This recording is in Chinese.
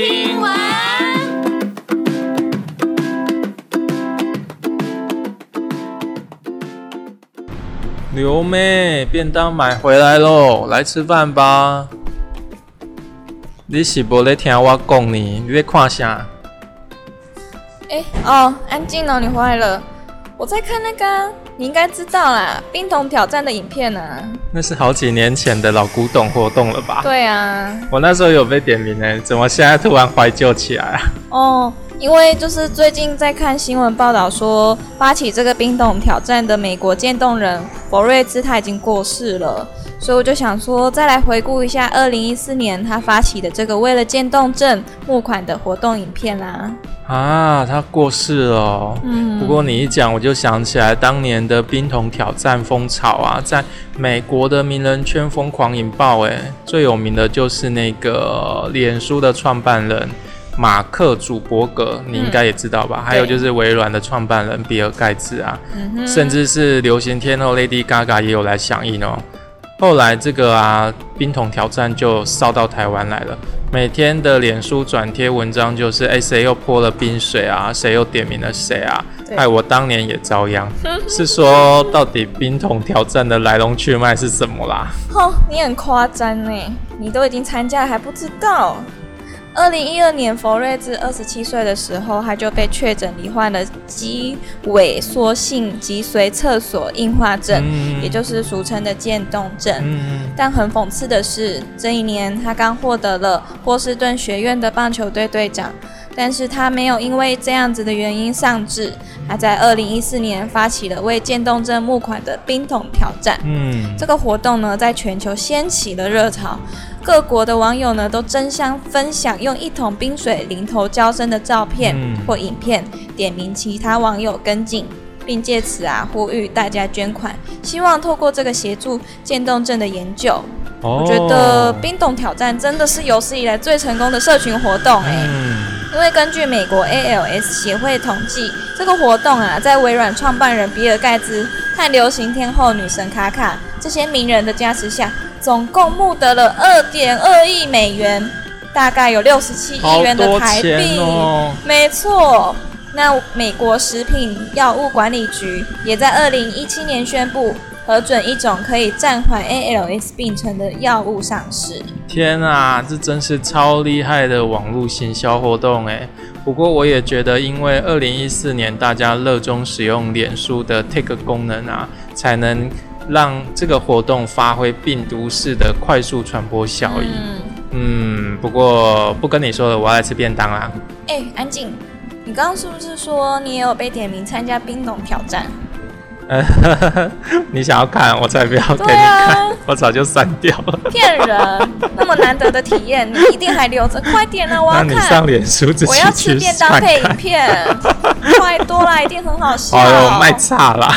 听完。刘妹，便当买回来喽，来吃饭吧。你是无咧听我讲呢？你在看啥？哎哦，安静哦，你回来了。我在看那个，你应该知道啦，冰桶挑战的影片呢。那是好几年前的老古董活动了吧？对啊。我那时候有被点名呢，怎么现在突然怀旧起来啊？哦，因为就是最近在看新闻报道说，发起这个冰桶挑战的美国渐冻人博瑞兹他已经过世了。所以我就想说，再来回顾一下二零一四年他发起的这个为了渐冻症募款的活动影片啦。啊，他过世了。嗯。不过你一讲，我就想起来当年的冰桶挑战风潮啊，在美国的名人圈疯狂引爆。哎，最有名的就是那个脸书的创办人马克·祖伯格，你应该也知道吧？还有就是微软的创办人比尔·盖茨啊，甚至是流行天后 Lady Gaga 也有来响应哦。后来这个啊，冰桶挑战就烧到台湾来了。每天的脸书转贴文章就是，哎，谁又泼了冰水啊？谁又点名了谁啊？哎，我当年也遭殃。是说，到底冰桶挑战的来龙去脉是什么啦？哼，你很夸张呢，你都已经参加了还不知道。二零一二年，佛瑞兹二十七岁的时候，他就被确诊罹患了肌萎缩性脊髓侧索硬化症，也就是俗称的渐冻症。但很讽刺的是，这一年他刚获得了波士顿学院的棒球队队长，但是他没有因为这样子的原因丧志，他在二零一四年发起了为渐冻症募款的冰桶挑战。嗯，这个活动呢，在全球掀起了热潮。各国的网友呢都争相分享用一桶冰水淋头浇身的照片或影片，点名其他网友跟进，并借此啊呼吁大家捐款，希望透过这个协助渐冻症的研究。我觉得冰冻挑战真的是有史以来最成功的社群活动哎，因为根据美国 ALS 协会统计，这个活动啊在微软创办人比尔盖茨和流行天后女神卡卡这些名人的加持下。总共募得了二点二亿美元，大概有六十七亿元的台币。没错，那美国食品药物管理局也在二零一七年宣布核准一种可以暂缓 ALS 病程的药物上市。天啊，这真是超厉害的网络行销活动哎！不过我也觉得，因为二零一四年大家热衷使用脸书的 Take 功能啊，才能。让这个活动发挥病毒式的快速传播效应。嗯，不过不跟你说了，我要来吃便当啦。哎，安静！你刚刚是不是说你也有被点名参加冰桶挑战？你想要看，我才不要给你看，我早就删掉了。骗人！那么难得的体验，你一定还留着？快点啊，我要看。那你上脸书自己我要吃便当配影片，快多啦，一定很好笑。哎呦，卖差了。